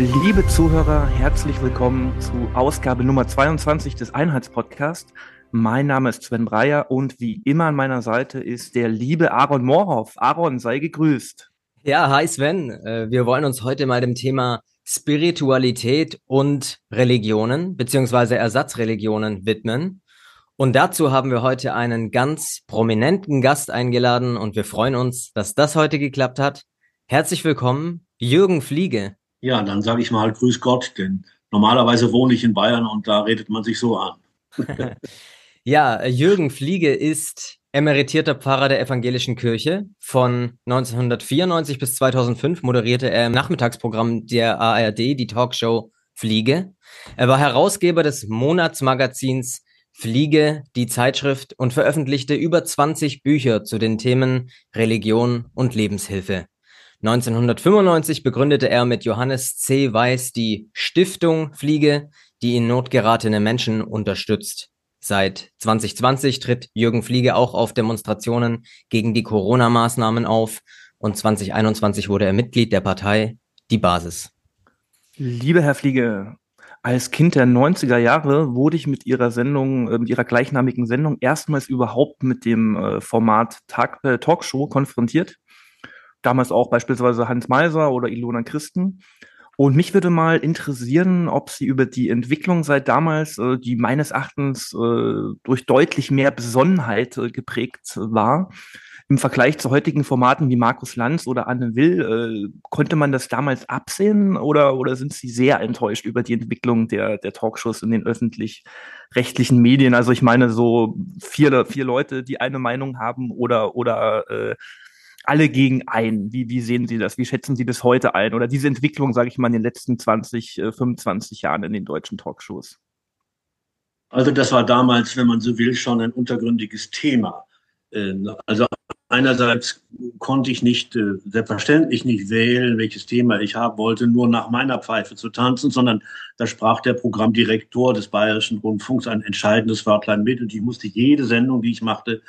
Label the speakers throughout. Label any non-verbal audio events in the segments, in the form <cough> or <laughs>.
Speaker 1: Liebe Zuhörer, herzlich willkommen zu Ausgabe Nummer 22 des Einheitspodcasts. Mein Name ist Sven Breyer und wie immer an meiner Seite ist der liebe Aaron Moorhoff. Aaron, sei gegrüßt.
Speaker 2: Ja, hi Sven. Äh, wir wollen uns heute mal dem Thema Spiritualität und Religionen beziehungsweise Ersatzreligionen widmen. Und dazu haben wir heute einen ganz prominenten Gast eingeladen und wir freuen uns, dass das heute geklappt hat. Herzlich willkommen, Jürgen Fliege.
Speaker 3: Ja, dann sage ich mal Grüß Gott, denn normalerweise wohne ich in Bayern und da redet man sich so an. <laughs>
Speaker 2: ja, Jürgen Fliege ist emeritierter Pfarrer der evangelischen Kirche. Von 1994 bis 2005 moderierte er im Nachmittagsprogramm der ARD die Talkshow Fliege. Er war Herausgeber des Monatsmagazins Fliege, die Zeitschrift und veröffentlichte über 20 Bücher zu den Themen Religion und Lebenshilfe. 1995 begründete er mit Johannes C. Weiß die Stiftung Fliege, die in Not geratene Menschen unterstützt. Seit 2020 tritt Jürgen Fliege auch auf Demonstrationen gegen die Corona-Maßnahmen auf und 2021 wurde er Mitglied der Partei Die Basis.
Speaker 1: Liebe Herr Fliege, als Kind der 90er Jahre wurde ich mit Ihrer Sendung, äh, mit Ihrer gleichnamigen Sendung erstmals überhaupt mit dem äh, Format äh, Talkshow konfrontiert damals auch beispielsweise Hans Meiser oder Ilona Christen. Und mich würde mal interessieren, ob Sie über die Entwicklung seit damals, äh, die meines Erachtens äh, durch deutlich mehr Besonnenheit äh, geprägt war, im Vergleich zu heutigen Formaten wie Markus Lanz oder Anne Will, konnte man das damals absehen oder, oder sind Sie sehr enttäuscht über die Entwicklung der, der Talkshows in den öffentlich-rechtlichen Medien? Also ich meine so vier, vier Leute, die eine Meinung haben oder, oder äh, alle gegen ein. Wie, wie sehen Sie das? Wie schätzen Sie das heute ein? Oder diese Entwicklung, sage ich mal, in den letzten 20, 25 äh, Jahren in den deutschen Talkshows?
Speaker 3: Also das war damals, wenn man so will, schon ein untergründiges Thema. Ähm, also einerseits konnte ich nicht, äh, selbstverständlich nicht wählen, welches Thema ich haben wollte, nur nach meiner Pfeife zu tanzen, sondern da sprach der Programmdirektor des Bayerischen Rundfunks ein entscheidendes Wörtlein mit und ich musste jede Sendung, die ich machte,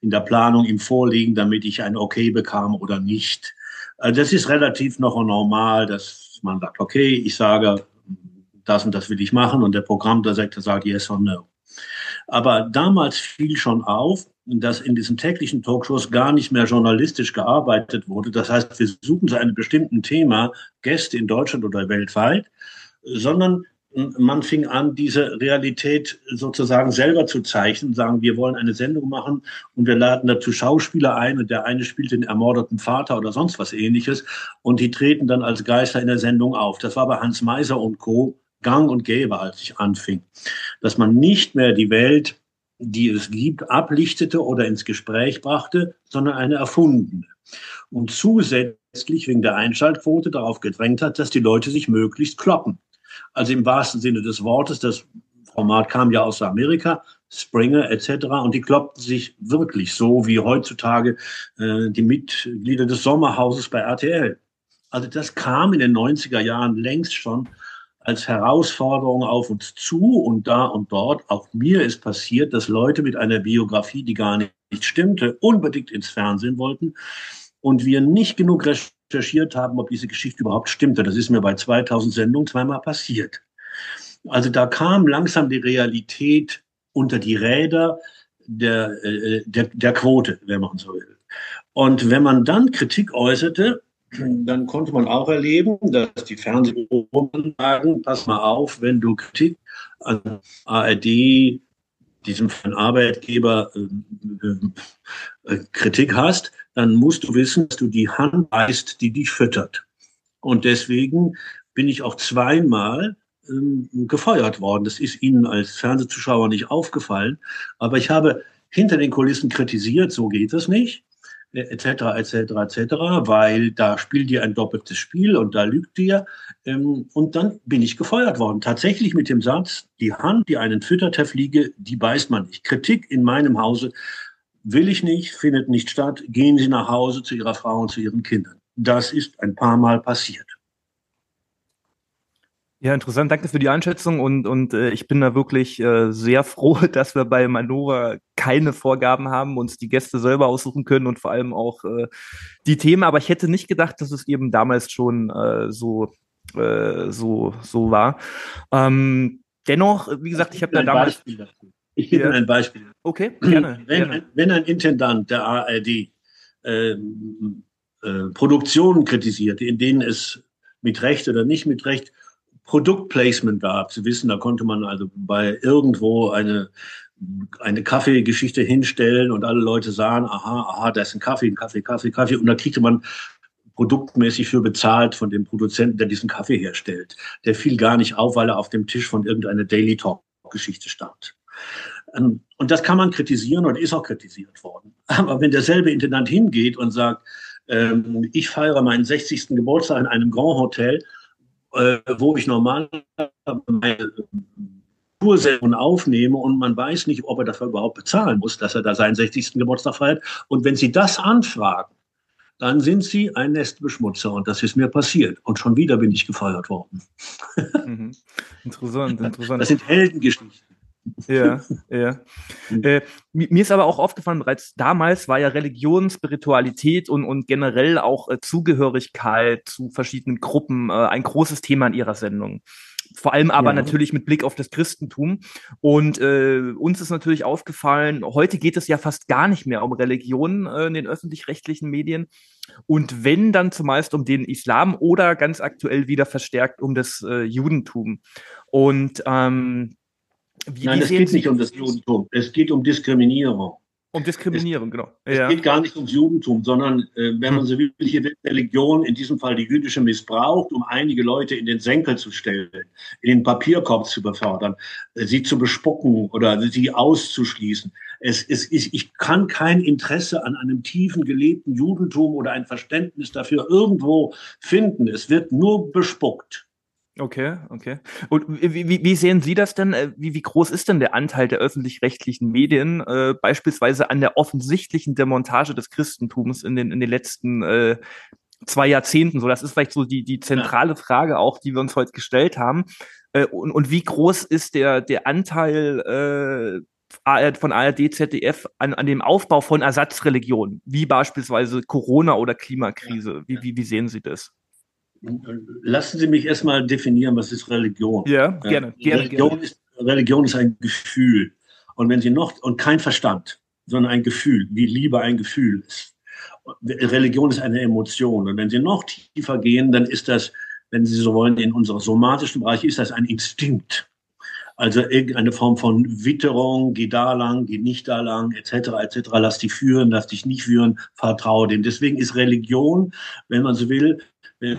Speaker 3: in der Planung ihm vorlegen, damit ich ein Okay bekam oder nicht. Also das ist relativ noch normal, dass man sagt, okay, ich sage, das und das will ich machen und der Programmdirektor sagt yes or no. Aber damals fiel schon auf, dass in diesen täglichen Talkshows gar nicht mehr journalistisch gearbeitet wurde. Das heißt, wir suchen zu einem bestimmten Thema Gäste in Deutschland oder weltweit, sondern man fing an, diese Realität sozusagen selber zu zeichnen, sagen, wir wollen eine Sendung machen und wir laden dazu Schauspieler ein und der eine spielt den ermordeten Vater oder sonst was ähnliches und die treten dann als Geister in der Sendung auf. Das war bei Hans Meiser und Co. gang und gäbe, als ich anfing, dass man nicht mehr die Welt, die es gibt, ablichtete oder ins Gespräch brachte, sondern eine erfundene. Und zusätzlich wegen der Einschaltquote darauf gedrängt hat, dass die Leute sich möglichst kloppen. Also im wahrsten Sinne des Wortes, das Format kam ja aus Amerika, Springer etc. Und die kloppten sich wirklich so wie heutzutage äh, die Mitglieder des Sommerhauses bei RTL. Also das kam in den 90er Jahren längst schon als Herausforderung auf uns zu und da und dort. Auch mir ist passiert, dass Leute mit einer Biografie, die gar nicht stimmte, unbedingt ins Fernsehen wollten und wir nicht genug recherchiert haben, ob diese Geschichte überhaupt stimmte. Das ist mir bei 2000 Sendungen zweimal passiert. Also da kam langsam die Realität unter die Räder der, äh, der, der Quote, wenn man so will. Und wenn man dann Kritik äußerte, dann konnte man auch erleben, dass die Fernsehbüros sagen, pass mal auf, wenn du Kritik an ARD, diesem Arbeitgeber, äh, äh, Kritik hast, dann musst du wissen, dass du die Hand weißt, die dich füttert. Und deswegen bin ich auch zweimal ähm, gefeuert worden. Das ist Ihnen als Fernsehzuschauer nicht aufgefallen. Aber ich habe hinter den Kulissen kritisiert, so geht es nicht, etc., etc., etc., weil da spielt ihr ein doppeltes Spiel und da lügt ihr. Ähm, und dann bin ich gefeuert worden. Tatsächlich mit dem Satz, die Hand, die einen füttert, Herr Fliege, die beißt man nicht. Kritik in meinem Hause will ich nicht, findet nicht statt, gehen Sie nach Hause zu Ihrer Frau und zu Ihren Kindern. Das ist ein paar Mal passiert.
Speaker 1: Ja, interessant. Danke für die Einschätzung und, und äh, ich bin da wirklich äh, sehr <laughs> froh, dass wir bei Manova keine Vorgaben haben, uns die Gäste selber aussuchen können und vor allem auch äh, die Themen. Aber ich hätte nicht gedacht, dass es eben damals schon äh, so äh, so, so war. Ähm, dennoch, wie gesagt, ich habe da damals.
Speaker 3: Ich gebe ja. ein Beispiel.
Speaker 1: Okay, gerne.
Speaker 3: Wenn,
Speaker 1: gerne.
Speaker 3: Ein, wenn ein Intendant der ARD äh, äh, Produktionen kritisierte, in denen es mit Recht oder nicht mit Recht Produktplacement gab. Sie wissen, da konnte man also bei irgendwo eine, eine Kaffeegeschichte hinstellen und alle Leute sahen, aha, aha, da ist ein Kaffee, ein Kaffee, Kaffee, Kaffee. Und da kriegte man produktmäßig für bezahlt von dem Produzenten, der diesen Kaffee herstellt. Der fiel gar nicht auf, weil er auf dem Tisch von irgendeiner Daily Talk Geschichte stand. Ähm, und das kann man kritisieren und ist auch kritisiert worden. <laughs> Aber wenn derselbe Intendant hingeht und sagt, ähm, ich feiere meinen 60. Geburtstag in einem Grand Hotel, äh, wo ich normal meine Toursendungen aufnehme und man weiß nicht, ob er dafür überhaupt bezahlen muss, dass er da seinen 60. Geburtstag feiert. Und wenn Sie das anfragen, dann sind Sie ein Nestbeschmutzer und das ist mir passiert. Und schon wieder bin ich gefeuert worden.
Speaker 1: Mhm. Interessant, interessant.
Speaker 3: Das sind Heldengeschichten.
Speaker 1: Ja, <laughs> ja. Mhm. Äh, mir ist aber auch aufgefallen, bereits damals war ja Religion, Spiritualität und, und generell auch äh, Zugehörigkeit zu verschiedenen Gruppen äh, ein großes Thema in ihrer Sendung. Vor allem aber ja. natürlich mit Blick auf das Christentum. Und äh, uns ist natürlich aufgefallen, heute geht es ja fast gar nicht mehr um Religion äh, in den öffentlich-rechtlichen Medien. Und wenn, dann zumeist um den Islam oder ganz aktuell wieder verstärkt um das äh, Judentum. Und ähm,
Speaker 3: wie, Nein, wie es geht Sie nicht um das Judentum. Es geht um Diskriminierung.
Speaker 1: Um Diskriminierung,
Speaker 3: es,
Speaker 1: genau.
Speaker 3: Es geht gar nicht ums Judentum, sondern äh, wenn man hm. so will, hier wird Religion, in diesem Fall die jüdische, missbraucht, um einige Leute in den Senkel zu stellen, in den Papierkorb zu befördern, äh, sie zu bespucken oder sie auszuschließen. Es, es, ich, ich kann kein Interesse an einem tiefen gelebten Judentum oder ein Verständnis dafür irgendwo finden. Es wird nur bespuckt.
Speaker 1: Okay, okay. Und wie, wie, wie sehen Sie das denn? Äh, wie, wie groß ist denn der Anteil der öffentlich-rechtlichen Medien äh, beispielsweise an der offensichtlichen Demontage des Christentums in den, in den letzten äh, zwei Jahrzehnten? So, das ist vielleicht so die, die zentrale Frage auch, die wir uns heute gestellt haben. Äh, und, und wie groß ist der, der Anteil äh, von ARD, ZDF an, an dem Aufbau von Ersatzreligionen, wie beispielsweise Corona oder Klimakrise? Wie, wie, wie sehen Sie das?
Speaker 3: Lassen Sie mich erstmal definieren, was ist Religion?
Speaker 1: Ja, gerne. gerne
Speaker 3: Religion,
Speaker 1: gerne.
Speaker 3: Ist, Religion ist ein Gefühl. Und wenn Sie noch, und kein Verstand, sondern ein Gefühl, wie Liebe ein Gefühl ist. Religion ist eine Emotion. Und wenn Sie noch tiefer gehen, dann ist das, wenn Sie so wollen, in unserem somatischen Bereich ist das ein Instinkt. Also irgendeine Form von Witterung, geh da lang, geh nicht da lang, etc., etc., lass dich führen, lass dich nicht führen, vertraue dem. Deswegen ist Religion, wenn man so will,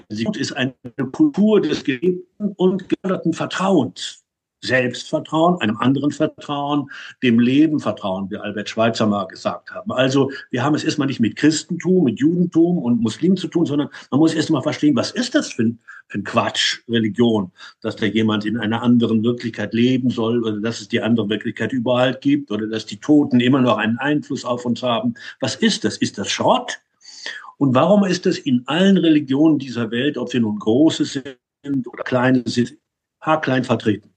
Speaker 3: Sie ist eine Kultur des gelebten und geförderten Vertrauens. Selbstvertrauen, einem anderen Vertrauen, dem Leben Vertrauen, wie Albert Schweitzer mal gesagt haben. Also wir haben es erstmal nicht mit Christentum, mit Judentum und Muslimen zu tun, sondern man muss erstmal verstehen, was ist das für ein, für ein Quatsch, Religion, dass da jemand in einer anderen Wirklichkeit leben soll oder dass es die andere Wirklichkeit überall gibt oder dass die Toten immer noch einen Einfluss auf uns haben. Was ist das? Ist das Schrott? Und warum ist es in allen Religionen dieser Welt, ob sie nun große sind oder kleine sind, haarklein vertreten?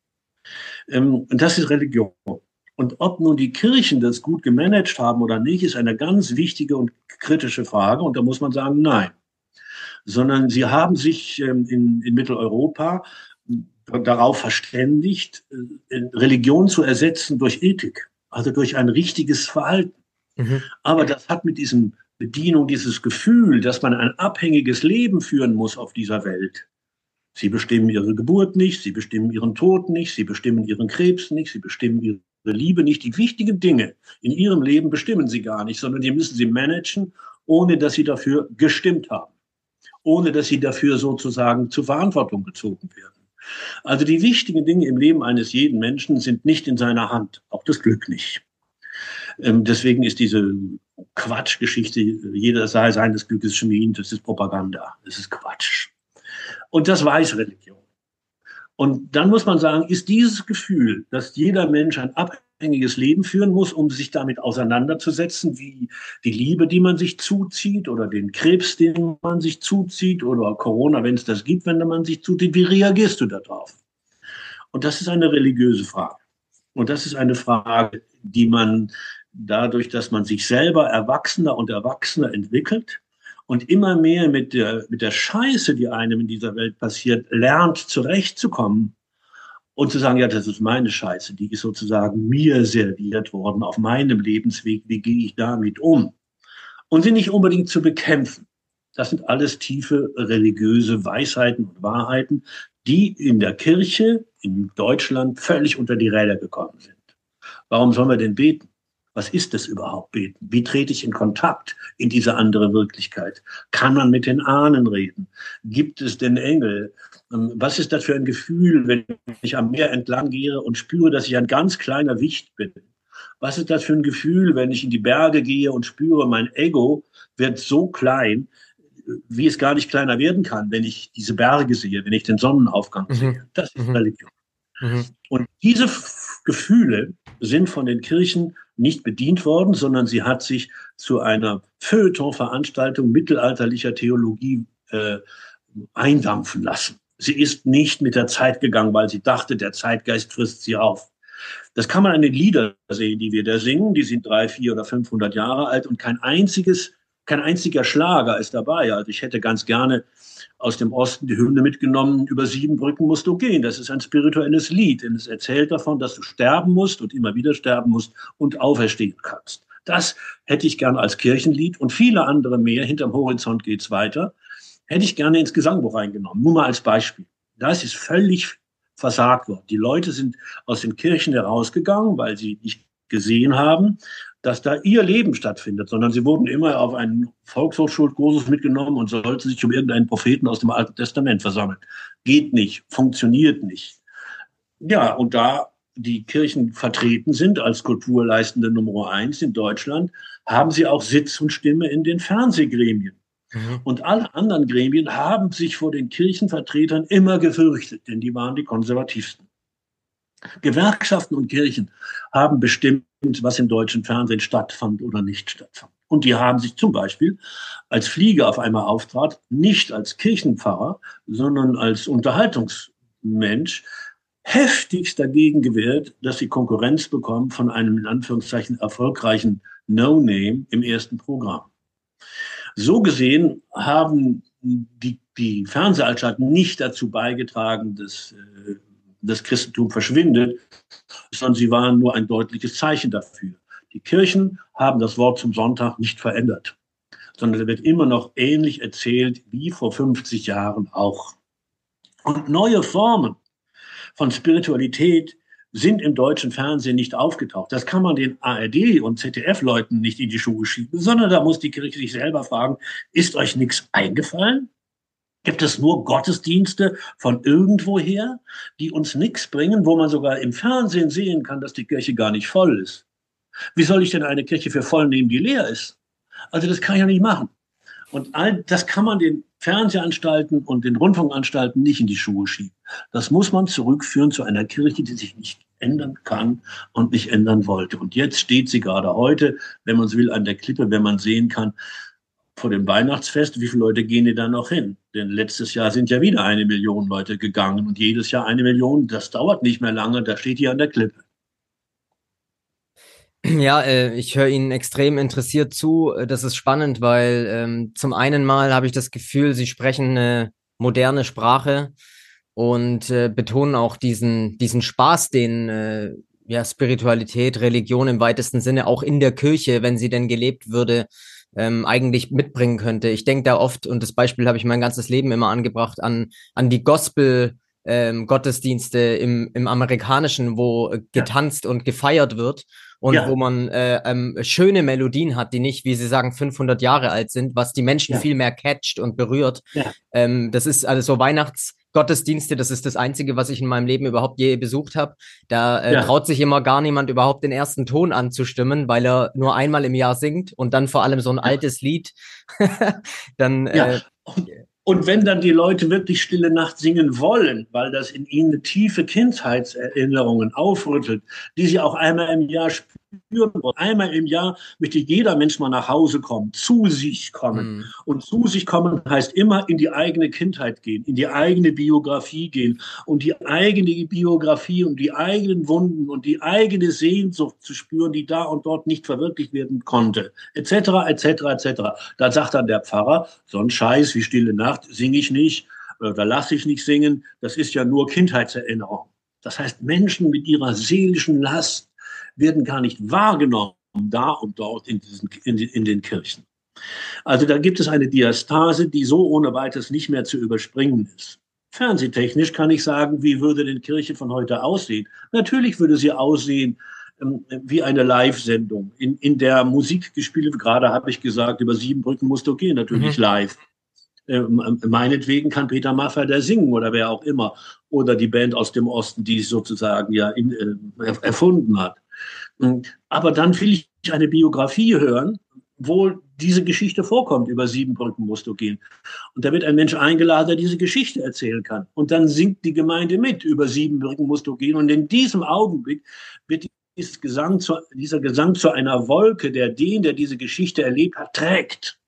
Speaker 3: Ähm, und das ist Religion. Und ob nun die Kirchen das gut gemanagt haben oder nicht, ist eine ganz wichtige und kritische Frage. Und da muss man sagen, nein. Sondern sie haben sich ähm, in, in Mitteleuropa darauf verständigt, äh, Religion zu ersetzen durch Ethik, also durch ein richtiges Verhalten. Mhm. Aber das hat mit diesem Bedienung, dieses Gefühl, dass man ein abhängiges Leben führen muss auf dieser Welt. Sie bestimmen ihre Geburt nicht, sie bestimmen ihren Tod nicht, sie bestimmen ihren Krebs nicht, sie bestimmen ihre Liebe nicht. Die wichtigen Dinge in ihrem Leben bestimmen sie gar nicht, sondern die müssen sie managen, ohne dass sie dafür gestimmt haben, ohne dass sie dafür sozusagen zur Verantwortung gezogen werden. Also die wichtigen Dinge im Leben eines jeden Menschen sind nicht in seiner Hand, auch das Glück nicht. Ähm, deswegen ist diese Quatschgeschichte, jeder sei seines Glückes Schmied, das ist Propaganda, das ist Quatsch. Und das weiß Religion. Und dann muss man sagen, ist dieses Gefühl, dass jeder Mensch ein abhängiges Leben führen muss, um sich damit auseinanderzusetzen, wie die Liebe, die man sich zuzieht, oder den Krebs, den man sich zuzieht, oder Corona, wenn es das gibt, wenn man sich zuzieht, wie reagierst du darauf? Und das ist eine religiöse Frage. Und das ist eine Frage, die man dadurch, dass man sich selber erwachsener und erwachsener entwickelt und immer mehr mit der, mit der Scheiße, die einem in dieser Welt passiert, lernt, zurechtzukommen und zu sagen, ja, das ist meine Scheiße, die ist sozusagen mir serviert worden auf meinem Lebensweg, wie gehe ich damit um? Und sie nicht unbedingt zu bekämpfen. Das sind alles tiefe religiöse Weisheiten und Wahrheiten, die in der Kirche in Deutschland völlig unter die Räder gekommen sind. Warum sollen wir denn beten? Was ist es überhaupt beten? Wie trete ich in Kontakt in diese andere Wirklichkeit? Kann man mit den Ahnen reden? Gibt es denn Engel? Ähm, was ist das für ein Gefühl, wenn ich am Meer entlang gehe und spüre, dass ich ein ganz kleiner Wicht bin? Was ist das für ein Gefühl, wenn ich in die Berge gehe und spüre, mein Ego wird so klein, wie es gar nicht kleiner werden kann, wenn ich diese Berge sehe, wenn ich den Sonnenaufgang mhm. sehe. Das ist mhm. Religion. Mhm. Und diese Gefühle sind von den Kirchen nicht bedient worden, sondern sie hat sich zu einer Feuilleton-Veranstaltung mittelalterlicher Theologie äh, eindampfen lassen. Sie ist nicht mit der Zeit gegangen, weil sie dachte, der Zeitgeist frisst sie auf. Das kann man an den Liedern sehen, die wir da singen. Die sind drei, vier oder 500 Jahre alt und kein einziges, kein einziger Schlager ist dabei. Also ich hätte ganz gerne aus dem Osten die Hymne mitgenommen, über sieben Brücken musst du gehen. Das ist ein spirituelles Lied, denn es erzählt davon, dass du sterben musst und immer wieder sterben musst und auferstehen kannst. Das hätte ich gerne als Kirchenlied und viele andere mehr. Hinterm Horizont geht's weiter. Hätte ich gerne ins Gesangbuch reingenommen. Nur mal als Beispiel. Das ist völlig versagt worden. Die Leute sind aus den Kirchen herausgegangen, weil sie nicht gesehen haben, dass da ihr Leben stattfindet, sondern sie wurden immer auf einen Volkshochschulkursus mitgenommen und sollten sich um irgendeinen Propheten aus dem Alten Testament versammeln. Geht nicht, funktioniert nicht. Ja, und da die Kirchen vertreten sind als kulturleistende Nummer eins in Deutschland, haben sie auch Sitz und Stimme in den Fernsehgremien. Mhm. Und alle anderen Gremien haben sich vor den Kirchenvertretern immer gefürchtet, denn die waren die konservativsten. Gewerkschaften und Kirchen haben bestimmt, was im deutschen Fernsehen stattfand oder nicht stattfand. Und die haben sich zum Beispiel, als Flieger auf einmal auftrat, nicht als Kirchenpfarrer, sondern als Unterhaltungsmensch, heftigst dagegen gewehrt, dass sie Konkurrenz bekommen von einem in Anführungszeichen erfolgreichen No-Name im ersten Programm. So gesehen haben die, die Fernsehanstalten nicht dazu beigetragen, dass äh, das Christentum verschwindet, sondern sie waren nur ein deutliches Zeichen dafür. Die Kirchen haben das Wort zum Sonntag nicht verändert, sondern es wird immer noch ähnlich erzählt wie vor 50 Jahren auch. Und neue Formen von Spiritualität sind im deutschen Fernsehen nicht aufgetaucht. Das kann man den ARD und ZDF-Leuten nicht in die Schuhe schieben, sondern da muss die Kirche sich selber fragen, ist euch nichts eingefallen? Gibt es nur Gottesdienste von irgendwoher, die uns nichts bringen, wo man sogar im Fernsehen sehen kann, dass die Kirche gar nicht voll ist? Wie soll ich denn eine Kirche für voll nehmen, die leer ist? Also das kann ich ja nicht machen. Und all das kann man den Fernsehanstalten und den Rundfunkanstalten nicht in die Schuhe schieben. Das muss man zurückführen zu einer Kirche, die sich nicht ändern kann und nicht ändern wollte. Und jetzt steht sie gerade heute, wenn man so will, an der Klippe, wenn man sehen kann, vor dem Weihnachtsfest, wie viele Leute gehen die da noch hin? Denn letztes Jahr sind ja wieder eine Million Leute gegangen und jedes Jahr eine Million. Das dauert nicht mehr lange, da steht hier an der Klippe.
Speaker 2: Ja, äh, ich höre Ihnen extrem interessiert zu. Das ist spannend, weil ähm, zum einen mal habe ich das Gefühl, Sie sprechen eine moderne Sprache und äh, betonen auch diesen, diesen Spaß, den äh, ja, Spiritualität, Religion im weitesten Sinne auch in der Kirche, wenn sie denn gelebt würde, ähm, eigentlich mitbringen könnte. Ich denke da oft, und das Beispiel habe ich mein ganzes Leben immer angebracht, an, an die Gospel- ähm, Gottesdienste im, im Amerikanischen, wo äh, getanzt ja. und gefeiert wird und ja. wo man äh, ähm, schöne Melodien hat, die nicht, wie Sie sagen, 500 Jahre alt sind, was die Menschen ja. viel mehr catcht und berührt. Ähm, das ist also so Weihnachts- Gottesdienste, das ist das Einzige, was ich in meinem Leben überhaupt je besucht habe. Da äh, ja. traut sich immer gar niemand überhaupt den ersten Ton anzustimmen, weil er nur einmal im Jahr singt und dann vor allem so ein ja. altes Lied. <laughs> dann
Speaker 3: ja. Äh, und wenn dann die Leute wirklich Stille Nacht singen wollen, weil das in ihnen tiefe Kindheitserinnerungen aufrüttelt, die sie auch einmal im Jahr spüren wollen. Einmal im Jahr möchte jeder Mensch mal nach Hause kommen, zu sich kommen. Mhm. Und zu sich kommen heißt immer in die eigene Kindheit gehen, in die eigene Biografie gehen und die eigene Biografie und die eigenen Wunden und die eigene Sehnsucht zu spüren, die da und dort nicht verwirklicht werden konnte, etc., etc., etc. Da sagt dann der Pfarrer, so ein Scheiß wie Stille Nacht singe ich nicht, oder lasse ich nicht singen, das ist ja nur Kindheitserinnerung. Das heißt, Menschen mit ihrer seelischen Last werden gar nicht wahrgenommen, da und dort in, diesen, in, in den Kirchen. Also da gibt es eine Diastase, die so ohne weiteres nicht mehr zu überspringen ist. Fernsehtechnisch kann ich sagen, wie würde denn Kirche von heute aussehen? Natürlich würde sie aussehen ähm, wie eine Live-Sendung, in, in der Musik gespielt wird. Gerade habe ich gesagt, über sieben Brücken musst du gehen, natürlich mhm. live. Ähm, meinetwegen kann Peter Maffay da singen oder wer auch immer. Oder die Band aus dem Osten, die es sozusagen ja in, äh, erfunden hat. Hm, aber dann will ich eine Biografie hören, wo diese Geschichte vorkommt. Über sieben Brücken musst du gehen. Und da wird ein Mensch eingeladen, der diese Geschichte erzählen kann. Und dann singt die Gemeinde mit. Über sieben Brücken musst du gehen. Und in diesem Augenblick wird dieses Gesang zu, dieser Gesang zu einer Wolke, der den, der diese Geschichte erlebt hat, trägt.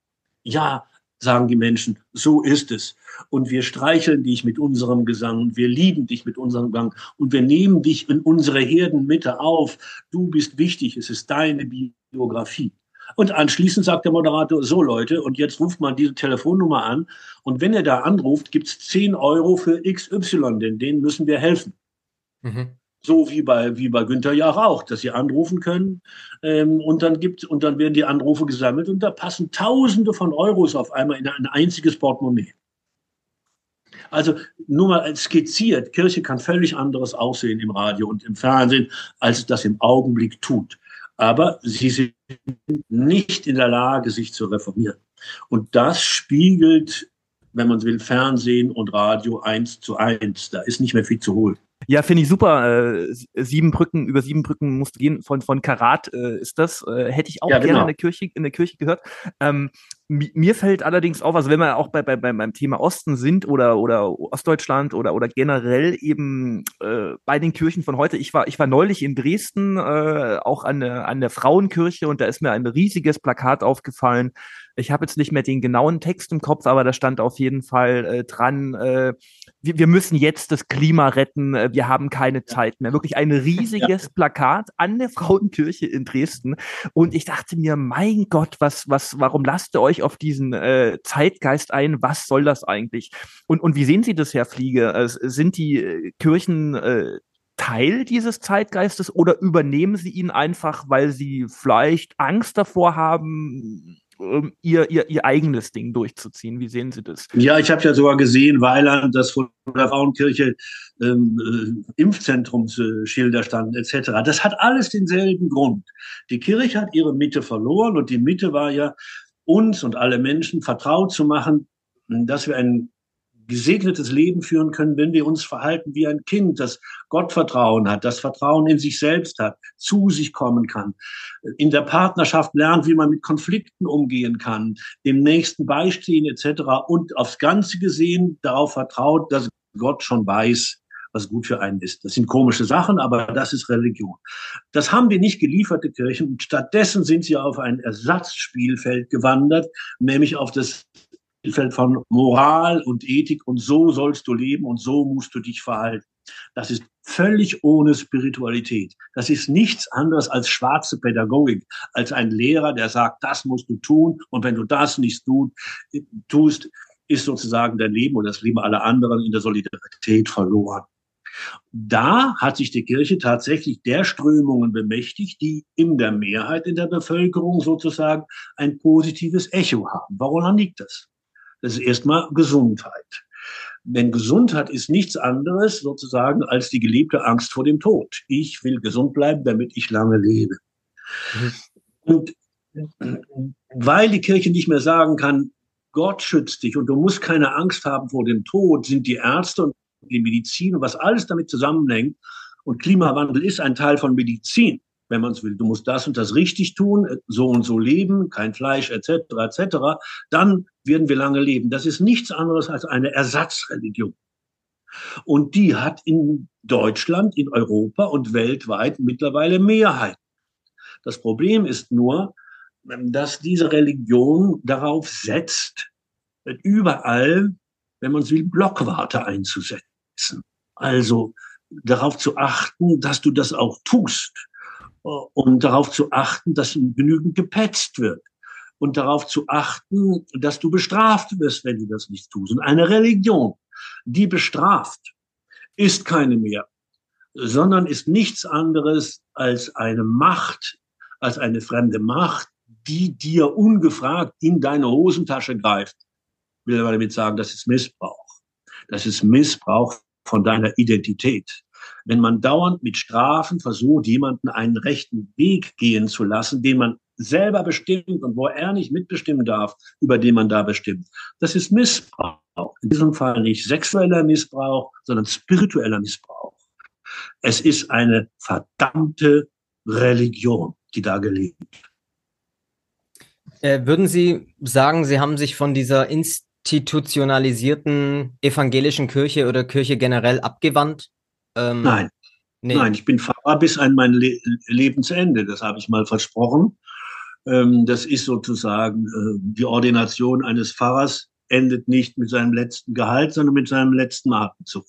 Speaker 3: Ja, sagen die Menschen, so ist es. Und wir streicheln dich mit unserem Gesang und wir lieben dich mit unserem Gesang und wir nehmen dich in unsere Herdenmitte auf. Du bist wichtig, es ist deine Biografie. Und anschließend sagt der Moderator, so Leute, und jetzt ruft man diese Telefonnummer an. Und wenn er da anruft, gibt's 10 Euro für XY, denn denen müssen wir helfen. Mhm so wie bei, wie bei Günther Jach auch, dass sie anrufen können ähm, und dann gibt und dann werden die Anrufe gesammelt und da passen Tausende von Euros auf einmal in ein einziges Portemonnaie. Also nur mal skizziert, Kirche kann völlig anderes aussehen im Radio und im Fernsehen, als es das im Augenblick tut. Aber sie sind nicht in der Lage, sich zu reformieren. Und das spiegelt, wenn man so will, Fernsehen und Radio eins zu eins. Da ist nicht mehr viel zu holen.
Speaker 1: Ja, finde ich super. Äh, sieben Brücken, über sieben Brücken musst du gehen. Von, von Karat äh, ist das. Äh, hätte ich auch ja, gerne genau. in der Kirche, in der Kirche gehört. Ähm, mir fällt allerdings auf, also wenn wir auch bei, bei, beim Thema Osten sind oder, oder Ostdeutschland oder, oder generell eben äh, bei den Kirchen von heute. Ich war, ich war neulich in Dresden, äh, auch an an der Frauenkirche und da ist mir ein riesiges Plakat aufgefallen. Ich habe jetzt nicht mehr den genauen Text im Kopf, aber da stand auf jeden Fall äh, dran, äh, wir, wir müssen jetzt das Klima retten, äh, wir haben keine Zeit mehr. Wirklich ein riesiges ja. Plakat an der Frauenkirche in Dresden. Und ich dachte mir, mein Gott, was, was, warum lasst ihr euch auf diesen äh, Zeitgeist ein? Was soll das eigentlich? Und, und wie sehen Sie das, Herr Fliege? Äh, sind die äh, Kirchen äh, Teil dieses Zeitgeistes oder übernehmen sie ihn einfach, weil sie vielleicht Angst davor haben, ähm, ihr, ihr, ihr eigenes Ding durchzuziehen. Wie sehen Sie das?
Speaker 3: Ja, ich habe ja sogar gesehen, Weiland, dass vor der Frauenkirche ähm, äh, Impfzentrumsschilder standen etc. Das hat alles denselben Grund. Die Kirche hat ihre Mitte verloren und die Mitte war ja, uns und alle Menschen vertraut zu machen, dass wir ein gesegnetes Leben führen können, wenn wir uns verhalten wie ein Kind, das Gottvertrauen hat, das Vertrauen in sich selbst hat, zu sich kommen kann, in der Partnerschaft lernt, wie man mit Konflikten umgehen kann, dem Nächsten beistehen etc. und aufs Ganze gesehen darauf vertraut, dass Gott schon weiß, was gut für einen ist. Das sind komische Sachen, aber das ist Religion. Das haben wir nicht gelieferte Kirchen und stattdessen sind sie auf ein Ersatzspielfeld gewandert, nämlich auf das Feld von Moral und Ethik und so sollst du leben und so musst du dich verhalten. Das ist völlig ohne Spiritualität. Das ist nichts anderes als schwarze Pädagogik, als ein Lehrer, der sagt, das musst du tun und wenn du das nicht tust, ist sozusagen dein Leben und das Leben aller anderen in der Solidarität verloren. Da hat sich die Kirche tatsächlich der Strömungen bemächtigt, die in der Mehrheit in der Bevölkerung sozusagen ein positives Echo haben. Woran liegt das? Das ist erstmal Gesundheit. Denn Gesundheit ist nichts anderes sozusagen als die gelebte Angst vor dem Tod. Ich will gesund bleiben, damit ich lange lebe. Und weil die Kirche nicht mehr sagen kann, Gott schützt dich und du musst keine Angst haben vor dem Tod, sind die Ärzte und die Medizin und was alles damit zusammenhängt. Und Klimawandel ist ein Teil von Medizin wenn man es will, du musst das und das richtig tun, so und so leben, kein Fleisch etc. etc. Dann werden wir lange leben. Das ist nichts anderes als eine Ersatzreligion. Und die hat in Deutschland, in Europa und weltweit mittlerweile Mehrheit. Das Problem ist nur, dass diese Religion darauf setzt, überall, wenn man so will, Blockwarte einzusetzen. Also darauf zu achten, dass du das auch tust und darauf zu achten, dass genügend gepetzt wird und darauf zu achten, dass du bestraft wirst, wenn du das nicht tust. Und eine Religion, die bestraft, ist keine mehr, sondern ist nichts anderes als eine Macht, als eine fremde Macht, die dir ungefragt in deine Hosentasche greift. Ich will aber damit sagen, das ist Missbrauch. Das ist Missbrauch von deiner Identität. Wenn man dauernd mit Strafen versucht, jemanden einen rechten Weg gehen zu lassen, den man selber bestimmt und wo er nicht mitbestimmen darf, über den man da bestimmt, das ist Missbrauch. In diesem Fall nicht sexueller Missbrauch, sondern spiritueller Missbrauch. Es ist eine verdammte Religion, die da gelebt.
Speaker 2: Äh, würden Sie sagen, Sie haben sich von dieser institutionalisierten evangelischen Kirche oder Kirche generell abgewandt?
Speaker 3: Ähm, Nein. Nee. Nein, ich bin Pfarrer bis an mein Le Lebensende. Das habe ich mal versprochen. Ähm, das ist sozusagen äh, die Ordination eines Pfarrers endet nicht mit seinem letzten Gehalt, sondern mit seinem letzten Atemzug.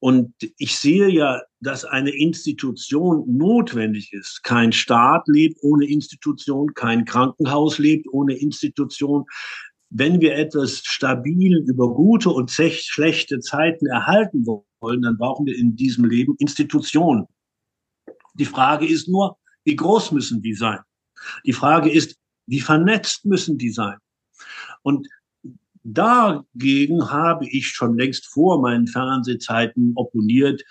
Speaker 3: Und ich sehe ja, dass eine Institution notwendig ist. Kein Staat lebt ohne Institution, kein Krankenhaus lebt ohne Institution. Wenn wir etwas stabil über gute und schlechte Zeiten erhalten wollen, dann brauchen wir in diesem Leben Institutionen. Die Frage ist nur, wie groß müssen die sein? Die Frage ist, wie vernetzt müssen die sein? Und Dagegen habe ich schon längst vor meinen Fernsehzeiten opponiert.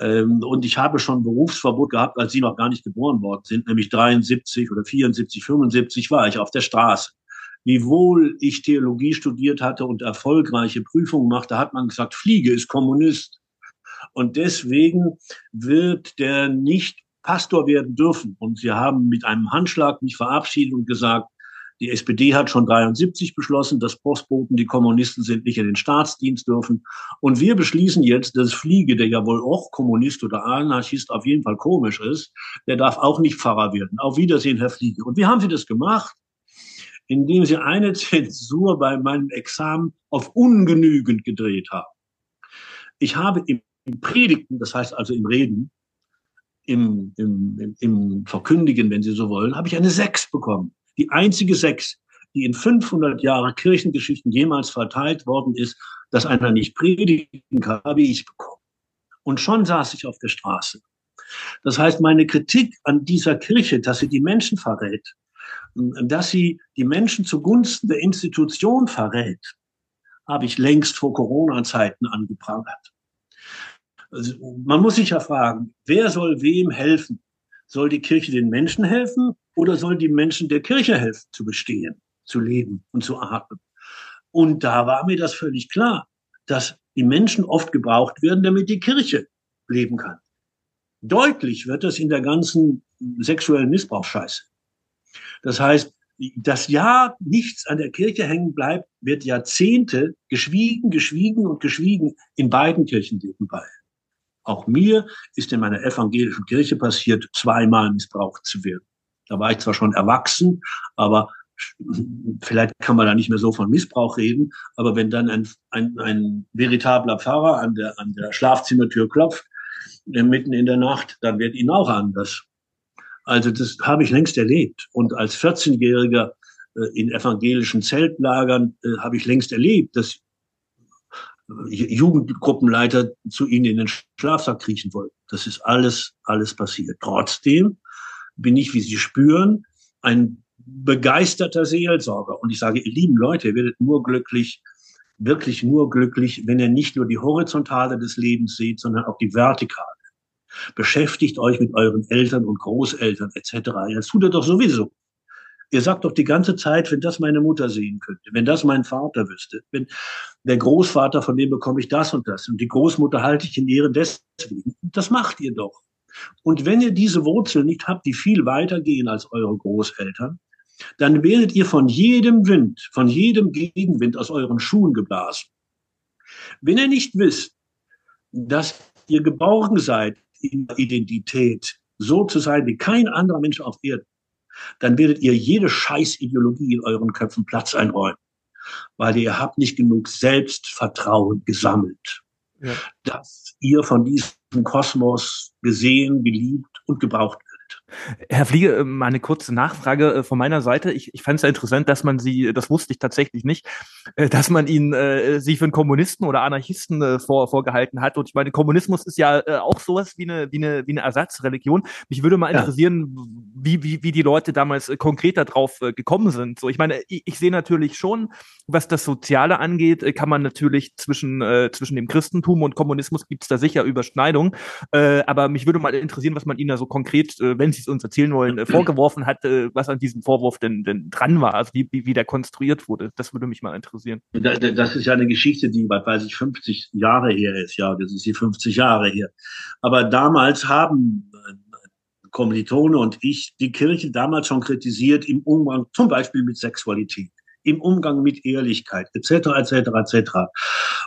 Speaker 3: Ähm, und ich habe schon Berufsverbot gehabt, als Sie noch gar nicht geboren worden sind, nämlich 73 oder 74, 75 war ich auf der Straße. Wiewohl ich Theologie studiert hatte und erfolgreiche Prüfungen machte, hat man gesagt, Fliege ist Kommunist. Und deswegen wird der nicht Pastor werden dürfen. Und sie haben mit einem Handschlag mich verabschiedet und gesagt, die SPD hat schon 73 beschlossen, dass Postboten, die Kommunisten sind, nicht in den Staatsdienst dürfen. Und wir beschließen jetzt, dass Fliege, der ja wohl auch Kommunist oder Anarchist auf jeden Fall komisch ist, der darf auch nicht Pfarrer werden. Auf Wiedersehen, Herr Fliege. Und wie haben Sie das gemacht? Indem Sie eine Zensur bei meinem Examen auf ungenügend gedreht haben. Ich habe im Predigten, das heißt also im Reden, im, im, im Verkündigen, wenn Sie so wollen, habe ich eine Sechs bekommen die einzige Sechs, die in 500 Jahre Kirchengeschichten jemals verteilt worden ist, dass einer nicht predigen kann, habe ich bekommen. Und schon saß ich auf der Straße. Das heißt, meine Kritik an dieser Kirche, dass sie die Menschen verrät, dass sie die Menschen zugunsten der Institution verrät, habe ich längst vor Corona-Zeiten angeprangert. Also man muss sich ja fragen, wer soll wem helfen? Soll die Kirche den Menschen helfen oder soll die Menschen der Kirche helfen zu bestehen, zu leben und zu atmen? Und da war mir das völlig klar, dass die Menschen oft gebraucht werden, damit die Kirche leben kann. Deutlich wird das in der ganzen sexuellen Missbrauchsscheiße. Das heißt, dass ja nichts an der Kirche hängen bleibt, wird Jahrzehnte geschwiegen, geschwiegen und geschwiegen in beiden Kirchenleben bei. Auch mir ist in meiner evangelischen Kirche passiert, zweimal missbraucht zu werden. Da war ich zwar schon erwachsen, aber vielleicht kann man da nicht mehr so von Missbrauch reden, aber wenn dann ein, ein, ein veritabler Pfarrer an der, an der Schlafzimmertür klopft, äh, mitten in der Nacht, dann wird ihn auch anders. Also das habe ich längst erlebt. Und als 14-Jähriger äh, in evangelischen Zeltlagern äh, habe ich längst erlebt, dass Jugendgruppenleiter zu ihnen in den Schlafsack kriechen wollten. Das ist alles, alles passiert. Trotzdem bin ich, wie Sie spüren, ein begeisterter Seelsorger. Und ich sage, ihr lieben Leute, ihr werdet nur glücklich, wirklich nur glücklich, wenn ihr nicht nur die Horizontale des Lebens seht, sondern auch die Vertikale. Beschäftigt euch mit euren Eltern und Großeltern etc. Das tut ihr doch sowieso. Ihr sagt doch die ganze Zeit, wenn das meine Mutter sehen könnte, wenn das mein Vater wüsste, wenn der Großvater, von dem bekomme ich das und das und die Großmutter halte ich in Ehren deswegen. Das macht ihr doch. Und wenn ihr diese Wurzeln nicht habt, die viel weiter gehen als eure Großeltern, dann werdet ihr von jedem Wind, von jedem Gegenwind aus euren Schuhen geblasen. Wenn ihr nicht wisst, dass ihr geborgen seid in der Identität, so zu sein wie kein anderer Mensch auf Erden, dann werdet ihr jede Scheißideologie in euren Köpfen Platz einräumen, weil ihr habt nicht genug Selbstvertrauen gesammelt, ja. dass ihr von diesem Kosmos gesehen, geliebt und gebraucht
Speaker 1: Herr Fliege, ähm, eine kurze Nachfrage äh, von meiner Seite. Ich, ich fand es ja interessant, dass man Sie, das wusste ich tatsächlich nicht, äh, dass man ihn äh, Sie für einen Kommunisten oder Anarchisten äh, vor, vorgehalten hat. Und ich meine, Kommunismus ist ja äh, auch sowas wie eine, wie eine, wie eine Ersatzreligion. Mich würde mal interessieren, ja. wie, wie, wie die Leute damals äh, konkret darauf äh, gekommen sind. So, ich meine, ich, ich sehe natürlich schon, was das Soziale angeht, äh, kann man natürlich zwischen, äh, zwischen dem Christentum und Kommunismus gibt es da sicher Überschneidungen. Äh, aber mich würde mal interessieren, was man Ihnen da so konkret, äh, wenn Sie es uns erzählen wollen, äh, <clears throat> vorgeworfen hat, äh, was an diesem Vorwurf denn, denn dran war, also wie, wie, wie der konstruiert wurde. Das würde mich mal interessieren.
Speaker 3: Das ist ja eine Geschichte, die, weiß ich, 50 Jahre her ist. Ja, das ist die 50 Jahre her. Aber damals haben äh, Kommilitone und ich die Kirche damals schon kritisiert im Umgang zum Beispiel mit Sexualität im Umgang mit Ehrlichkeit etc. etc. etc.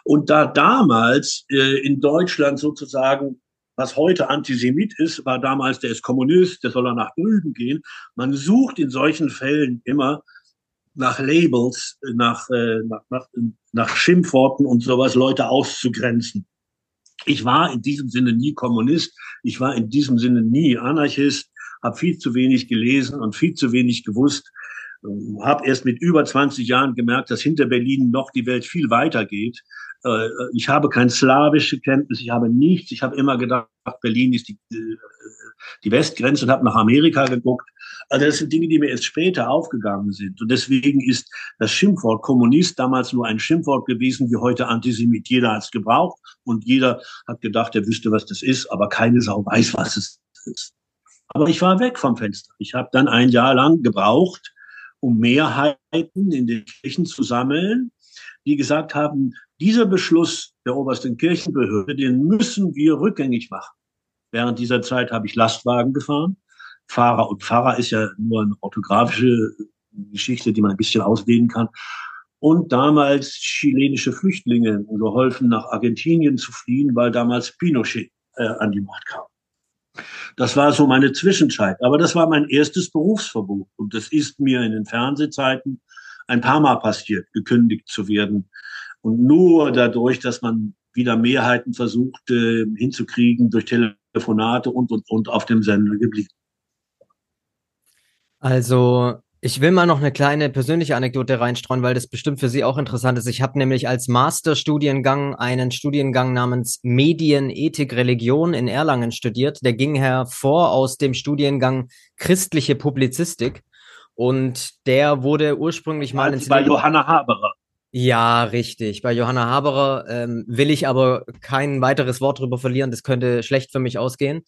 Speaker 3: Und da damals äh, in Deutschland sozusagen was heute Antisemit ist, war damals, der ist Kommunist, der soll er nach drüben gehen. Man sucht in solchen Fällen immer nach Labels, nach, äh, nach, nach, nach Schimpfworten und sowas, Leute auszugrenzen. Ich war in diesem Sinne nie Kommunist, ich war in diesem Sinne nie Anarchist, habe viel zu wenig gelesen und viel zu wenig gewusst, habe erst mit über 20 Jahren gemerkt, dass hinter Berlin noch die Welt viel weiter geht. Äh, ich habe kein slawische Kenntnis, ich habe nichts. Ich habe immer gedacht, Berlin ist die, äh, die Westgrenze und habe nach Amerika geguckt. Also das sind Dinge, die mir erst später aufgegangen sind. Und deswegen ist das Schimpfwort Kommunist damals nur ein Schimpfwort gewesen, wie heute Antisemit. Jeder hat es gebraucht und jeder hat gedacht, er wüsste, was das ist, aber keine Sau weiß, was es ist. Aber ich war weg vom Fenster. Ich habe dann ein Jahr lang gebraucht, um Mehrheiten in den Kirchen zu sammeln, die gesagt haben, dieser Beschluss der obersten Kirchenbehörde, den müssen wir rückgängig machen. Während dieser Zeit habe ich Lastwagen gefahren. Fahrer und Pfarrer ist ja nur eine orthografische Geschichte, die man ein bisschen ausdehnen kann. Und damals chilenische Flüchtlinge geholfen, nach Argentinien zu fliehen, weil damals Pinochet äh, an die Macht kam. Das war so meine Zwischenzeit. Aber das war mein erstes Berufsverbot. Und das ist mir in den Fernsehzeiten ein paar Mal passiert, gekündigt zu werden. Und nur dadurch, dass man wieder Mehrheiten versucht äh, hinzukriegen durch Telefonate und, und, und auf dem Sender geblieben.
Speaker 2: Also ich will mal noch eine kleine persönliche Anekdote reinstreuen, weil das bestimmt für Sie auch interessant ist. Ich habe nämlich als Masterstudiengang einen Studiengang namens Medienethik Religion in Erlangen studiert. Der ging hervor aus dem Studiengang christliche Publizistik und der wurde ursprünglich mal
Speaker 3: ins bei Johanna Haberer.
Speaker 2: Ja, richtig. Bei Johanna Haberer ähm, will ich aber kein weiteres Wort drüber verlieren. Das könnte schlecht für mich ausgehen.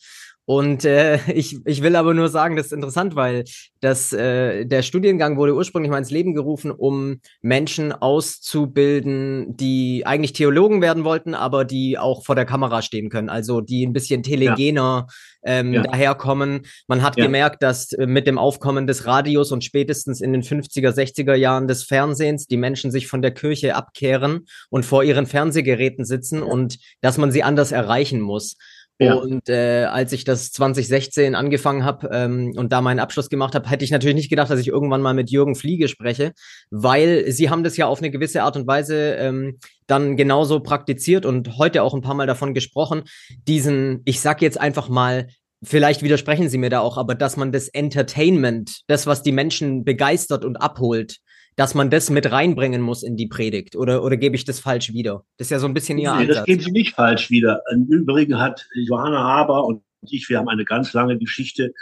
Speaker 2: Und äh, <laughs> ich, ich will aber nur sagen, das ist interessant, weil das, äh, der Studiengang wurde ursprünglich mal ins Leben gerufen, um Menschen auszubilden, die eigentlich Theologen werden wollten, aber die auch vor der Kamera stehen können. Also die ein bisschen telegener ja. Ähm, ja. daherkommen. Man hat ja. gemerkt, dass äh, mit dem Aufkommen des Radios und spätestens in den 50er, 60er Jahren des Fernsehens die Menschen sich von der Kirche abkehren und vor ihren Fernsehgeräten sitzen und dass man sie anders erreichen muss. Ja. Und äh, als ich das 2016 angefangen habe ähm, und da meinen Abschluss gemacht habe, hätte ich natürlich nicht gedacht, dass ich irgendwann mal mit Jürgen Fliege spreche, weil sie haben das ja auf eine gewisse Art und Weise ähm, dann genauso praktiziert und heute auch ein paar Mal davon gesprochen, diesen, ich sag jetzt einfach mal, vielleicht widersprechen Sie mir da auch, aber dass man das Entertainment, das, was die Menschen begeistert und abholt, dass man das mit reinbringen muss in die Predigt? Oder, oder gebe ich das falsch wieder? Das ist ja so ein bisschen Ihr
Speaker 3: nee, Ansatz. Das geben Sie nicht falsch wieder. Im Übrigen hat Johanna Haber und ich, wir haben eine ganz lange Geschichte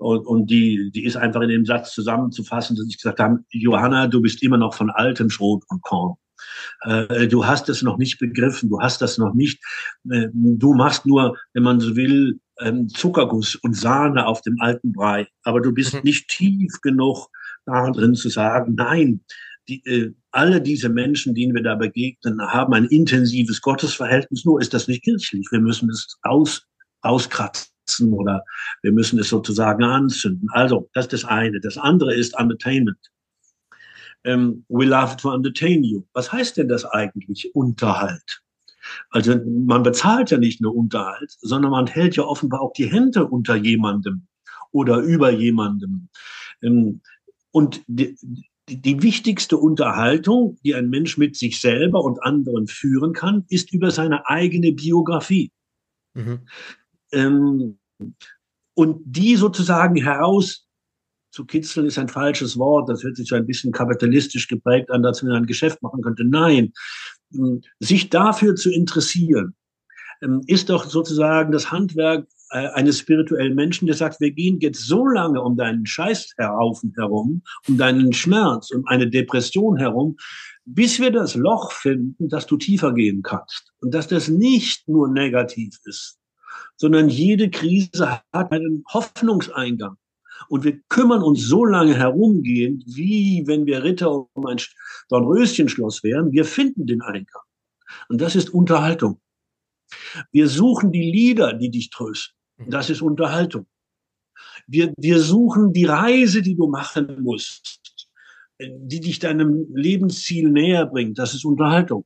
Speaker 3: und, und die, die ist einfach in dem Satz zusammenzufassen, dass ich gesagt habe, Johanna, du bist immer noch von altem Schrot und Korn. Äh, du hast es noch nicht begriffen, du hast das noch nicht. Äh, du machst nur, wenn man so will, ähm, Zuckerguss und Sahne auf dem alten Brei. Aber du bist mhm. nicht tief genug darin zu sagen, nein, die, äh, alle diese Menschen, denen wir da begegnen, haben ein intensives Gottesverhältnis, nur ist das nicht kirchlich. Wir müssen es aus, auskratzen oder wir müssen es sozusagen anzünden. Also, das ist das eine. Das andere ist Entertainment. Ähm, we love to entertain you. Was heißt denn das eigentlich, Unterhalt? Also man bezahlt ja nicht nur Unterhalt, sondern man hält ja offenbar auch die Hände unter jemandem oder über jemandem. Ähm, und die, die wichtigste Unterhaltung, die ein Mensch mit sich selber und anderen führen kann, ist über seine eigene Biografie. Mhm. Ähm, und die sozusagen heraus zu kitzeln ist ein falsches Wort. Das hört sich so ein bisschen kapitalistisch geprägt an, dass man ein Geschäft machen könnte. Nein, ähm, sich dafür zu interessieren, ähm, ist doch sozusagen das Handwerk äh, eines spirituellen Menschen, der sagt, wir gehen jetzt so lange um deinen Scheiß herum, um deinen Schmerz, um eine Depression herum, bis wir das Loch finden, dass du tiefer gehen kannst. Und dass das nicht nur negativ ist, sondern jede Krise hat einen Hoffnungseingang. Und wir kümmern uns so lange herumgehend, wie wenn wir Ritter um ein Dornröschenschloss wären. Wir finden den Eingang. Und das ist Unterhaltung. Wir suchen die Lieder, die dich trösten. Das ist Unterhaltung. Wir, wir suchen die Reise, die du machen musst, die dich deinem Lebensziel näher bringt. Das ist Unterhaltung.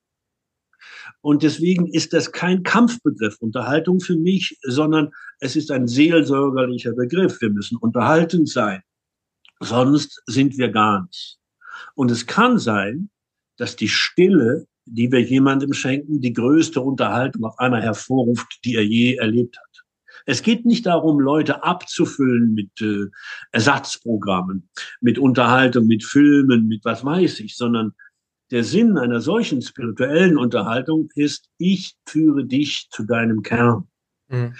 Speaker 3: Und deswegen ist das kein Kampfbegriff, Unterhaltung für mich, sondern es ist ein seelsorgerlicher Begriff. Wir müssen unterhaltend sein. Sonst sind wir gar nicht. Und es kann sein, dass die Stille, die wir jemandem schenken, die größte Unterhaltung auf einmal hervorruft, die er je erlebt hat. Es geht nicht darum, Leute abzufüllen mit äh, Ersatzprogrammen, mit Unterhaltung, mit Filmen, mit was weiß ich, sondern der Sinn einer solchen spirituellen Unterhaltung ist, ich führe dich zu deinem Kern. Mhm.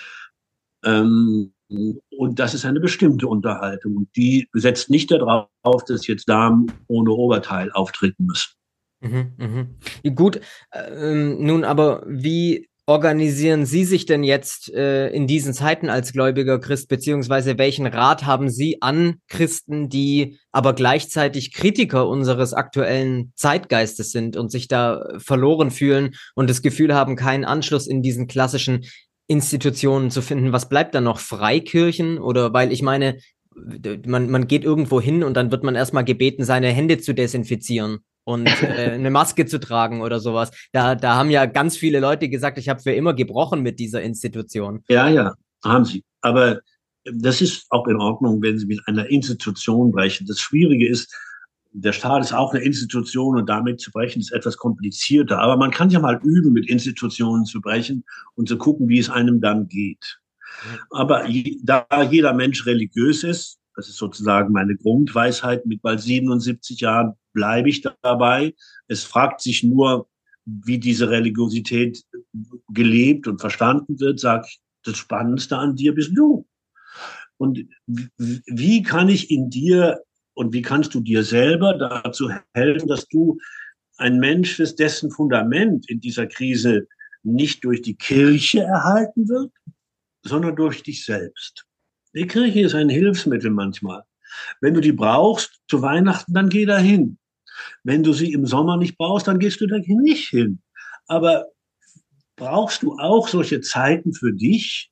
Speaker 3: Ähm, und das ist eine bestimmte Unterhaltung. Und die setzt nicht darauf, dass jetzt Damen ohne Oberteil auftreten müssen.
Speaker 2: Mhm, mh. Gut, äh, nun aber wie organisieren Sie sich denn jetzt äh, in diesen Zeiten als gläubiger Christ, beziehungsweise welchen Rat haben Sie an Christen, die aber gleichzeitig Kritiker unseres aktuellen Zeitgeistes sind und sich da verloren fühlen und das Gefühl haben, keinen Anschluss in diesen klassischen Institutionen zu finden? Was bleibt da noch? Freikirchen? Oder weil ich meine, man, man geht irgendwo hin und dann wird man erstmal gebeten, seine Hände zu desinfizieren und äh, <laughs> eine Maske zu tragen oder sowas. Da, da haben ja ganz viele Leute gesagt, ich habe für immer gebrochen mit dieser Institution.
Speaker 3: Ja, ja, haben sie. Aber das ist auch in Ordnung, wenn sie mit einer Institution brechen. Das Schwierige ist, der Staat ist auch eine Institution und damit zu brechen ist etwas komplizierter. Aber man kann ja mal üben, mit Institutionen zu brechen und zu gucken, wie es einem dann geht. Aber da jeder Mensch religiös ist, das ist sozusagen meine Grundweisheit. Mit bald 77 Jahren bleibe ich dabei. Es fragt sich nur, wie diese Religiosität gelebt und verstanden wird. Sag ich, das Spannendste an dir bist du. Und wie kann ich in dir und wie kannst du dir selber dazu helfen, dass du ein Mensch bist, dessen Fundament in dieser Krise nicht durch die Kirche erhalten wird, sondern durch dich selbst. Die Kirche ist ein Hilfsmittel manchmal. Wenn du die brauchst zu Weihnachten, dann geh da hin. Wenn du sie im Sommer nicht brauchst, dann gehst du da nicht hin. Aber brauchst du auch solche Zeiten für dich?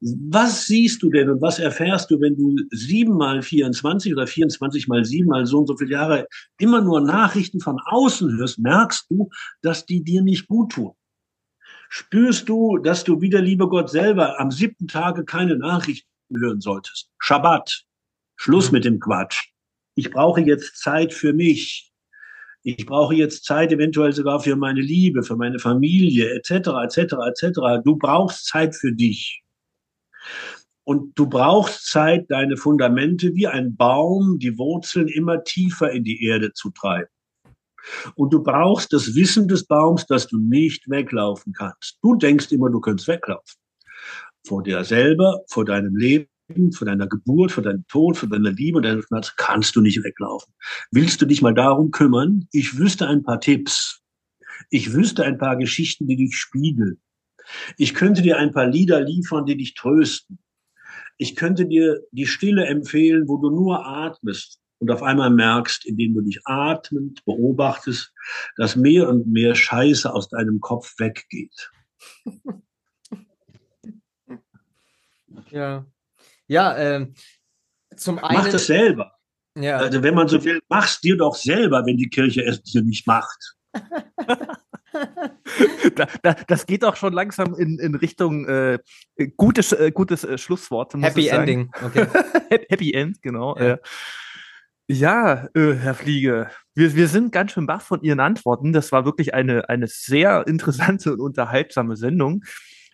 Speaker 3: Was siehst du denn und was erfährst du, wenn du sieben mal 24 oder 24 mal sieben mal so und so viele Jahre immer nur Nachrichten von außen hörst, merkst du, dass die dir nicht gut tun. Spürst du, dass du wieder, lieber Gott selber, am siebten Tage keine Nachrichten hören solltest. Schabbat. Schluss mit dem Quatsch. Ich brauche jetzt Zeit für mich. Ich brauche jetzt Zeit eventuell sogar für meine Liebe, für meine Familie, etc., etc., etc. Du brauchst Zeit für dich. Und du brauchst Zeit, deine Fundamente wie ein Baum, die Wurzeln immer tiefer in die Erde zu treiben. Und du brauchst das Wissen des Baums, dass du nicht weglaufen kannst. Du denkst immer, du könntest weglaufen vor dir selber, vor deinem Leben, vor deiner Geburt, vor deinem Tod, vor deiner Liebe und deinem Schmerz kannst du nicht weglaufen. Willst du dich mal darum kümmern? Ich wüsste ein paar Tipps. Ich wüsste ein paar Geschichten, die dich spiegeln. Ich könnte dir ein paar Lieder liefern, die dich trösten. Ich könnte dir die Stille empfehlen, wo du nur atmest und auf einmal merkst, indem du dich atmend beobachtest, dass mehr und mehr Scheiße aus deinem Kopf weggeht. <laughs>
Speaker 2: Ja. Ja, äh, zum einen.
Speaker 3: Mach das selber. Ja. Also, wenn man so will, mach's dir doch selber, wenn die Kirche es dir nicht macht. <laughs>
Speaker 1: da, da, das geht auch schon langsam in, in Richtung äh, gutes, äh, gutes äh, Schlusswort.
Speaker 2: Happy Ending. Okay. <laughs>
Speaker 1: Happy End, genau. Ja, ja äh, Herr Fliege, wir, wir sind ganz schön baff von Ihren Antworten. Das war wirklich eine, eine sehr <laughs> interessante und unterhaltsame Sendung.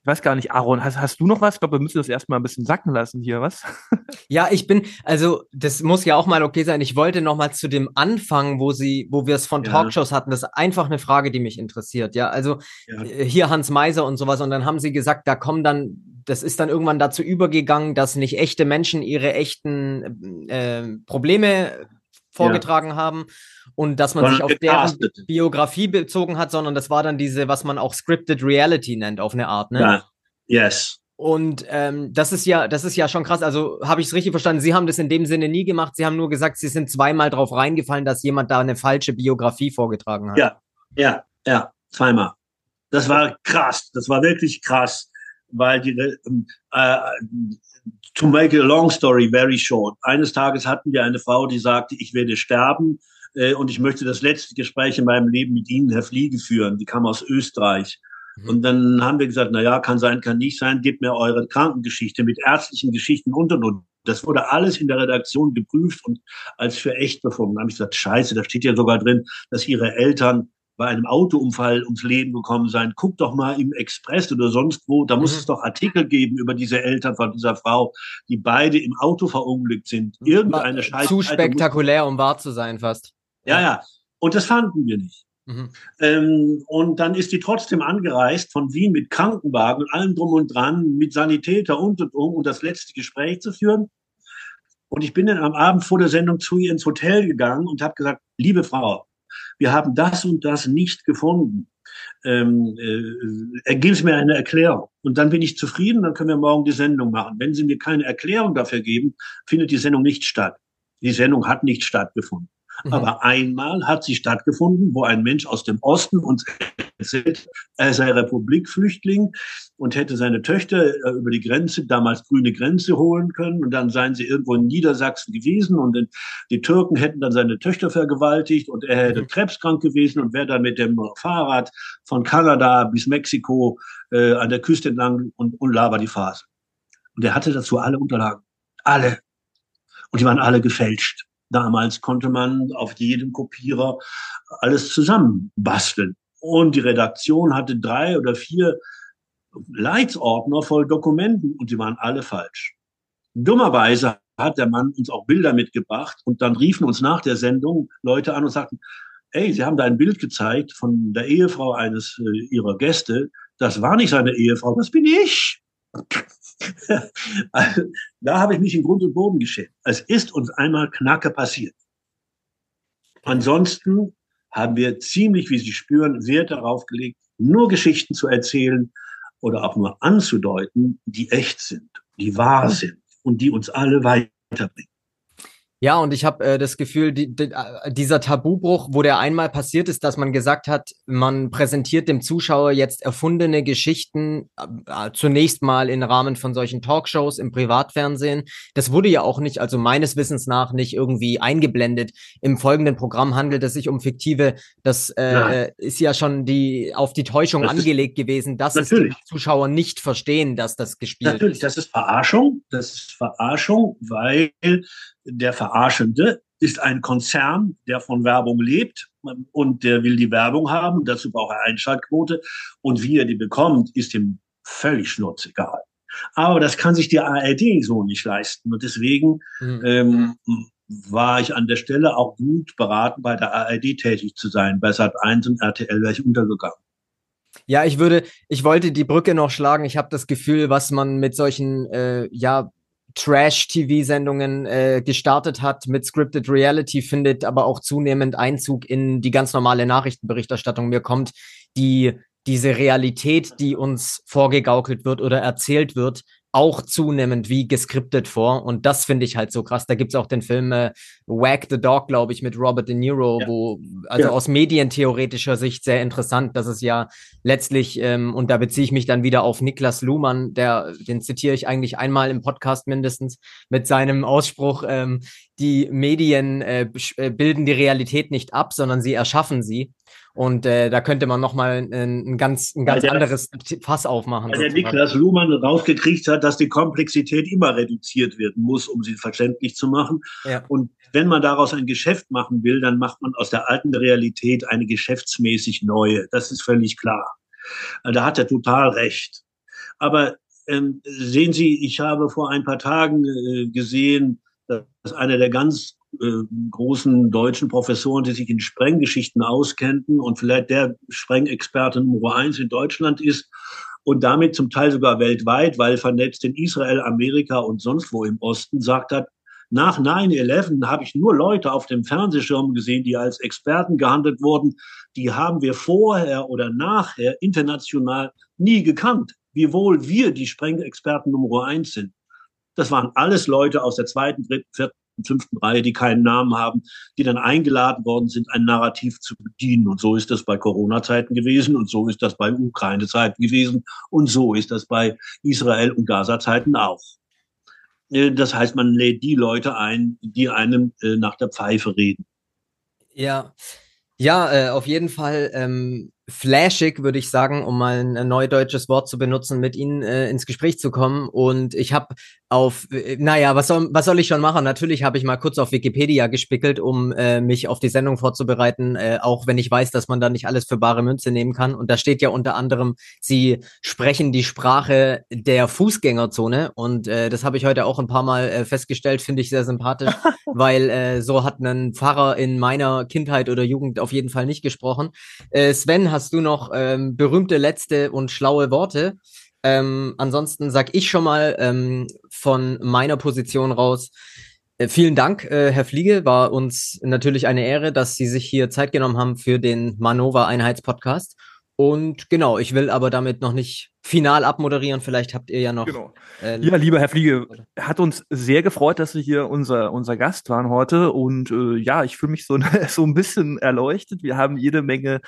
Speaker 1: Ich weiß gar nicht, Aaron, hast, hast du noch was? Ich glaube, wir müssen das erstmal ein bisschen sacken lassen hier, was? <laughs>
Speaker 2: Ja, ich bin, also das muss ja auch mal okay sein. Ich wollte noch mal zu dem Anfang, wo sie, wo wir es von ja. Talkshows hatten, das ist einfach eine Frage, die mich interessiert. Ja, also ja. Äh, hier Hans Meiser und sowas. Und dann haben sie gesagt, da kommen dann, das ist dann irgendwann dazu übergegangen, dass nicht echte Menschen ihre echten äh, Probleme vorgetragen ja. haben und dass man sondern sich auf deren Biografie bezogen hat, sondern das war dann diese, was man auch Scripted Reality nennt, auf eine Art, ne? Ja,
Speaker 3: yes.
Speaker 2: Und ähm, das ist ja, das ist ja schon krass. Also habe ich es richtig verstanden? Sie haben das in dem Sinne nie gemacht. Sie haben nur gesagt, Sie sind zweimal drauf reingefallen, dass jemand da eine falsche Biografie vorgetragen hat.
Speaker 3: Ja, ja, ja, zweimal. Das war krass. Das war wirklich krass, weil die äh, to make a long story very short. Eines Tages hatten wir eine Frau, die sagte, ich werde sterben äh, und ich möchte das letzte Gespräch in meinem Leben mit Ihnen, Herr Fliege, führen. Die kam aus Österreich. Mhm. Und dann haben wir gesagt, na ja, kann sein, kann nicht sein, gebt mir eure Krankengeschichte mit ärztlichen Geschichten und und und. Das wurde alles in der Redaktion geprüft und als für echt befunden. Dann habe ich gesagt, scheiße, da steht ja sogar drin, dass ihre Eltern bei einem Autounfall ums Leben gekommen sein. Guck doch mal im Express oder sonst wo, da muss mhm. es doch Artikel geben über diese Eltern von dieser Frau, die beide im Auto verunglückt sind. Irgendeine
Speaker 2: Scheiße. Zu spektakulär, um wahr zu sein fast.
Speaker 3: Ja, ja. Und das fanden wir nicht. Mhm. Ähm, und dann ist die trotzdem angereist von Wien mit Krankenwagen und allem drum und dran, mit Sanitäter und und um, um das letzte Gespräch zu führen. Und ich bin dann am Abend vor der Sendung zu ihr ins Hotel gegangen und habe gesagt, liebe Frau, wir haben das und das nicht gefunden. Ähm, äh, geben Sie mir eine Erklärung. Und dann bin ich zufrieden, dann können wir morgen die Sendung machen. Wenn Sie mir keine Erklärung dafür geben, findet die Sendung nicht statt. Die Sendung hat nicht stattgefunden. Mhm. Aber einmal hat sie stattgefunden, wo ein Mensch aus dem Osten uns erzählt, er sei Republikflüchtling und hätte seine Töchter äh, über die Grenze, damals grüne Grenze, holen können. Und dann seien sie irgendwo in Niedersachsen gewesen und die Türken hätten dann seine Töchter vergewaltigt und er hätte mhm. krebskrank gewesen und wäre dann mit dem Fahrrad von Kanada bis Mexiko äh, an der Küste entlang und, und laber die Phase. Und er hatte dazu alle Unterlagen. Alle. Und die waren alle gefälscht. Damals konnte man auf jedem Kopierer alles zusammenbasteln. Und die Redaktion hatte drei oder vier Leitsordner voll Dokumenten und sie waren alle falsch. Dummerweise hat der Mann uns auch Bilder mitgebracht und dann riefen uns nach der Sendung Leute an und sagten, ey, Sie haben da ein Bild gezeigt von der Ehefrau eines äh, Ihrer Gäste. Das war nicht seine Ehefrau, das bin ich. <laughs> da habe ich mich in Grund und Boden geschämt. Es ist uns einmal Knacke passiert. Ansonsten haben wir ziemlich, wie Sie spüren, Wert darauf gelegt, nur Geschichten zu erzählen oder auch nur anzudeuten, die echt sind, die wahr sind und die uns alle weiterbringen.
Speaker 2: Ja, und ich habe äh, das Gefühl, die, die, äh, dieser Tabubruch, wo der einmal passiert ist, dass man gesagt hat, man präsentiert dem Zuschauer jetzt erfundene Geschichten äh, äh, zunächst mal im Rahmen von solchen Talkshows im Privatfernsehen. Das wurde ja auch nicht, also meines Wissens nach, nicht irgendwie eingeblendet. Im folgenden Programm handelt es sich um fiktive. Das äh, äh ist ja schon die auf die Täuschung das angelegt gewesen, dass natürlich. es die Zuschauer nicht verstehen, dass das gespielt
Speaker 3: natürlich,
Speaker 2: ist.
Speaker 3: Natürlich, das ist Verarschung. Das ist Verarschung, weil der Verarschende ist ein Konzern, der von Werbung lebt und der will die Werbung haben. Dazu braucht er Einschaltquote. Und wie er die bekommt, ist ihm völlig schnurzegal. Aber das kann sich die ARD so nicht leisten. Und deswegen mhm. ähm, war ich an der Stelle auch gut beraten, bei der ARD tätig zu sein. Bei Sat1 und RTL wäre ich untergegangen.
Speaker 2: Ja, ich würde, ich wollte die Brücke noch schlagen. Ich habe das Gefühl, was man mit solchen äh, ja Trash-TV-Sendungen äh, gestartet hat mit Scripted Reality, findet aber auch zunehmend Einzug in die ganz normale Nachrichtenberichterstattung. Mir kommt die diese Realität, die uns vorgegaukelt wird oder erzählt wird, auch zunehmend wie geskriptet vor. Und das finde ich halt so krass. Da gibt's auch den Film äh, Wag the Dog, glaube ich, mit Robert De Niro, ja. wo, also ja. aus medientheoretischer Sicht sehr interessant, dass es ja letztlich, ähm, und da beziehe ich mich dann wieder auf Niklas Luhmann, der, den zitiere ich eigentlich einmal im Podcast mindestens, mit seinem Ausspruch, ähm, die Medien äh, äh bilden die Realität nicht ab, sondern sie erschaffen sie. Und äh, da könnte man nochmal ein, ein ganz, ein ganz anderes Fass aufmachen.
Speaker 3: Weil der Niklas Luhmann rausgekriegt hat, dass die Komplexität immer reduziert werden muss, um sie verständlich zu machen. Ja. Und wenn man daraus ein Geschäft machen will, dann macht man aus der alten Realität eine geschäftsmäßig neue. Das ist völlig klar. Da hat er total recht. Aber ähm, sehen Sie, ich habe vor ein paar Tagen äh, gesehen, dass einer der ganz äh, großen deutschen Professoren, die sich in Sprenggeschichten auskennten und vielleicht der Sprengexperte Nummer eins in Deutschland ist und damit zum Teil sogar weltweit, weil vernetzt in Israel, Amerika und sonst wo im Osten, sagt hat, nach 9-11 habe ich nur Leute auf dem Fernsehschirm gesehen, die als Experten gehandelt wurden. Die haben wir vorher oder nachher international nie gekannt, wiewohl wir die Sprengexperten Nummer eins sind. Das waren alles Leute aus der zweiten, dritten, vierten, fünften Reihe, die keinen Namen haben, die dann eingeladen worden sind, ein Narrativ zu bedienen. Und so ist das bei Corona-Zeiten gewesen und so ist das bei Ukraine-Zeiten gewesen und so ist das bei Israel- und Gaza-Zeiten auch. Äh, das heißt, man lädt die Leute ein, die einem äh, nach der Pfeife reden.
Speaker 2: Ja, ja, äh, auf jeden Fall ähm, flashig, würde ich sagen, um mal ein neudeutsches Wort zu benutzen, mit Ihnen äh, ins Gespräch zu kommen. Und ich habe auf, äh, naja, was soll, was soll ich schon machen? Natürlich habe ich mal kurz auf Wikipedia gespickelt, um äh, mich auf die Sendung vorzubereiten, äh, auch wenn ich weiß, dass man da nicht alles für bare Münze nehmen kann. Und da steht ja unter anderem, Sie sprechen die Sprache der Fußgängerzone. Und äh, das habe ich heute auch ein paar Mal äh, festgestellt, finde ich sehr sympathisch, <laughs> weil äh, so hat ein Pfarrer in meiner Kindheit oder Jugend auf jeden Fall nicht gesprochen. Äh, Sven, hast du noch ähm, berühmte letzte und schlaue Worte? Ähm, ansonsten sag ich schon mal ähm, von meiner Position raus. Äh, vielen Dank, äh, Herr Fliege. War uns natürlich eine Ehre, dass Sie sich hier Zeit genommen haben für den Manova Einheitspodcast. Und genau, ich will aber damit noch nicht final abmoderieren. Vielleicht habt ihr ja noch. Genau.
Speaker 1: Äh, ja, lieber Herr Fliege, hat uns sehr gefreut, dass Sie hier unser, unser Gast waren heute. Und äh, ja, ich fühle mich so, <laughs> so ein bisschen erleuchtet. Wir haben jede Menge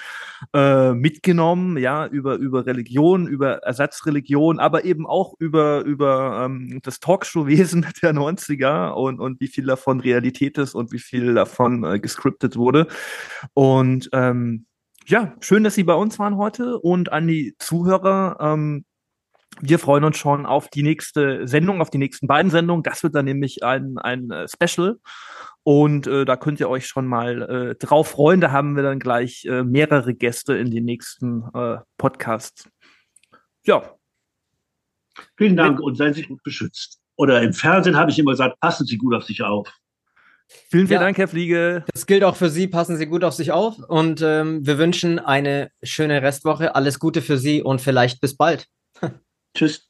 Speaker 1: äh, mitgenommen, ja, über, über Religion, über Ersatzreligion, aber eben auch über, über ähm, das Talkshow-Wesen <laughs> der 90er und, und wie viel davon Realität ist und wie viel davon äh, gescriptet wurde. Und ähm, ja, schön, dass Sie bei uns waren heute und an die Zuhörer. Ähm, wir freuen uns schon auf die nächste Sendung, auf die nächsten beiden Sendungen. Das wird dann nämlich ein, ein äh, Special. Und äh, da könnt ihr euch schon mal äh, drauf freuen. Da haben wir dann gleich äh, mehrere Gäste in den nächsten äh, Podcasts. Ja.
Speaker 3: Vielen Dank und seien Sie gut beschützt. Oder im Fernsehen habe ich immer gesagt, passen Sie gut auf sich auf.
Speaker 1: Vielen, vielen ja, Dank, Herr Fliege.
Speaker 2: Das gilt auch für Sie. Passen Sie gut auf sich auf. Und ähm, wir wünschen eine schöne Restwoche. Alles Gute für Sie und vielleicht bis bald.
Speaker 3: Tschüss.